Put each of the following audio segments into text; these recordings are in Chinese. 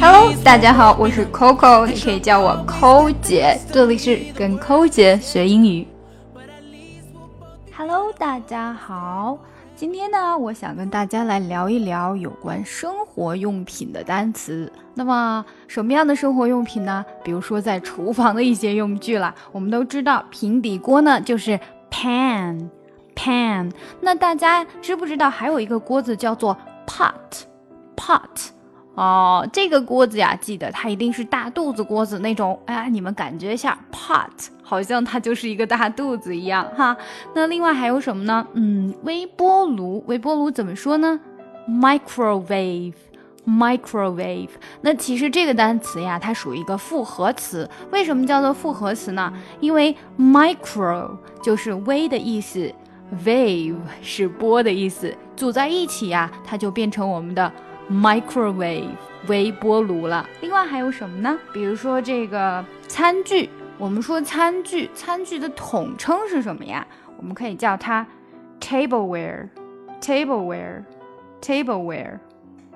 Hello，大家好，我是 Coco，你可以叫我抠姐，这里是跟抠姐学英语。Hello，大家好，今天呢，我想跟大家来聊一聊有关生活用品的单词。那么，什么样的生活用品呢？比如说在厨房的一些用具啦。我们都知道平底锅呢，就是 pan，pan。那大家知不知道还有一个锅子叫做 pot？pot，哦，这个锅子呀，记得它一定是大肚子锅子那种。哎呀，你们感觉一下，pot 好像它就是一个大肚子一样哈。那另外还有什么呢？嗯，微波炉，微波炉怎么说呢？microwave，microwave。那其实这个单词呀，它属于一个复合词。为什么叫做复合词呢？因为 micro 就是微的意思，wave 是波的意思，组在一起呀，它就变成我们的。Microwave 微波炉了。另外还有什么呢？比如说这个餐具，我们说餐具，餐具的统称是什么呀？我们可以叫它 tableware，tableware，tableware。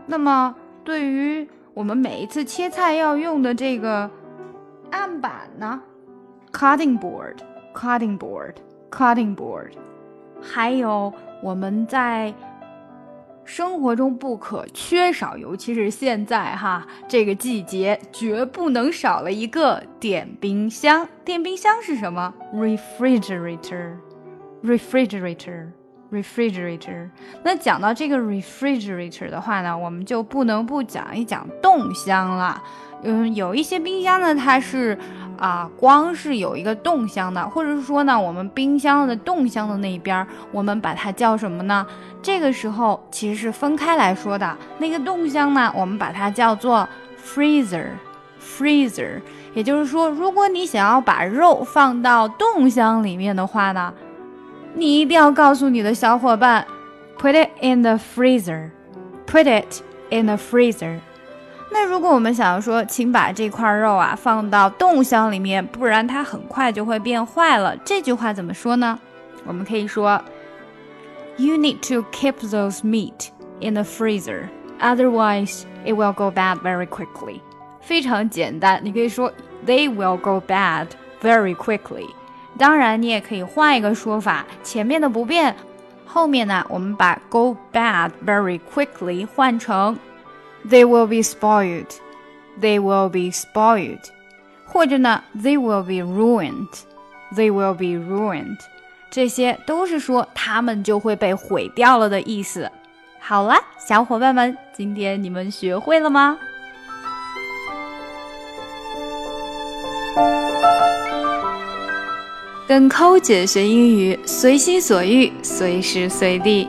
那么对于我们每一次切菜要用的这个案板呢，cutting board，cutting board，cutting board。还有我们在生活中不可缺少，尤其是现在哈这个季节，绝不能少了一个电冰箱。电冰箱是什么？refrigerator，refrigerator，refrigerator。那讲到这个 refrigerator 的话呢，我们就不能不讲一讲冻箱了。嗯，有一些冰箱呢，它是。啊，光是有一个冻箱的，或者是说呢，我们冰箱的冻箱的那一边，我们把它叫什么呢？这个时候其实是分开来说的。那个冻箱呢，我们把它叫做 freezer，freezer。也就是说，如果你想要把肉放到冻箱里面的话呢，你一定要告诉你的小伙伴，put it in the freezer，put it in the freezer。那如果我们想要说，请把这块肉啊放到冻箱里面，不然它很快就会变坏了。这句话怎么说呢？我们可以说，You need to keep those meat in the freezer, otherwise it will go bad very quickly。非常简单，你可以说 They will go bad very quickly。当然，你也可以换一个说法，前面的不变，后面呢，我们把 go bad very quickly 换成。They will be spoiled. They will be spoiled. 或者呢，They will be ruined. They will be ruined. 这些都是说他们就会被毁掉了的意思。好了，小伙伴们，今天你们学会了吗？跟扣姐学英语，随心所欲，随时随地。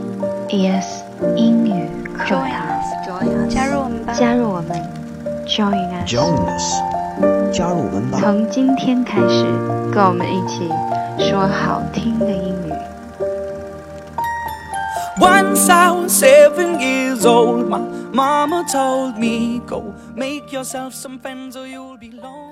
ES 英语课堂，加入我们吧！加入我们，Join us，加入我们吧！从今天开始，跟我们一起说好听的英语。Once I was seven years old, my mama told me, Go make yourself some friends or you'll be lonely.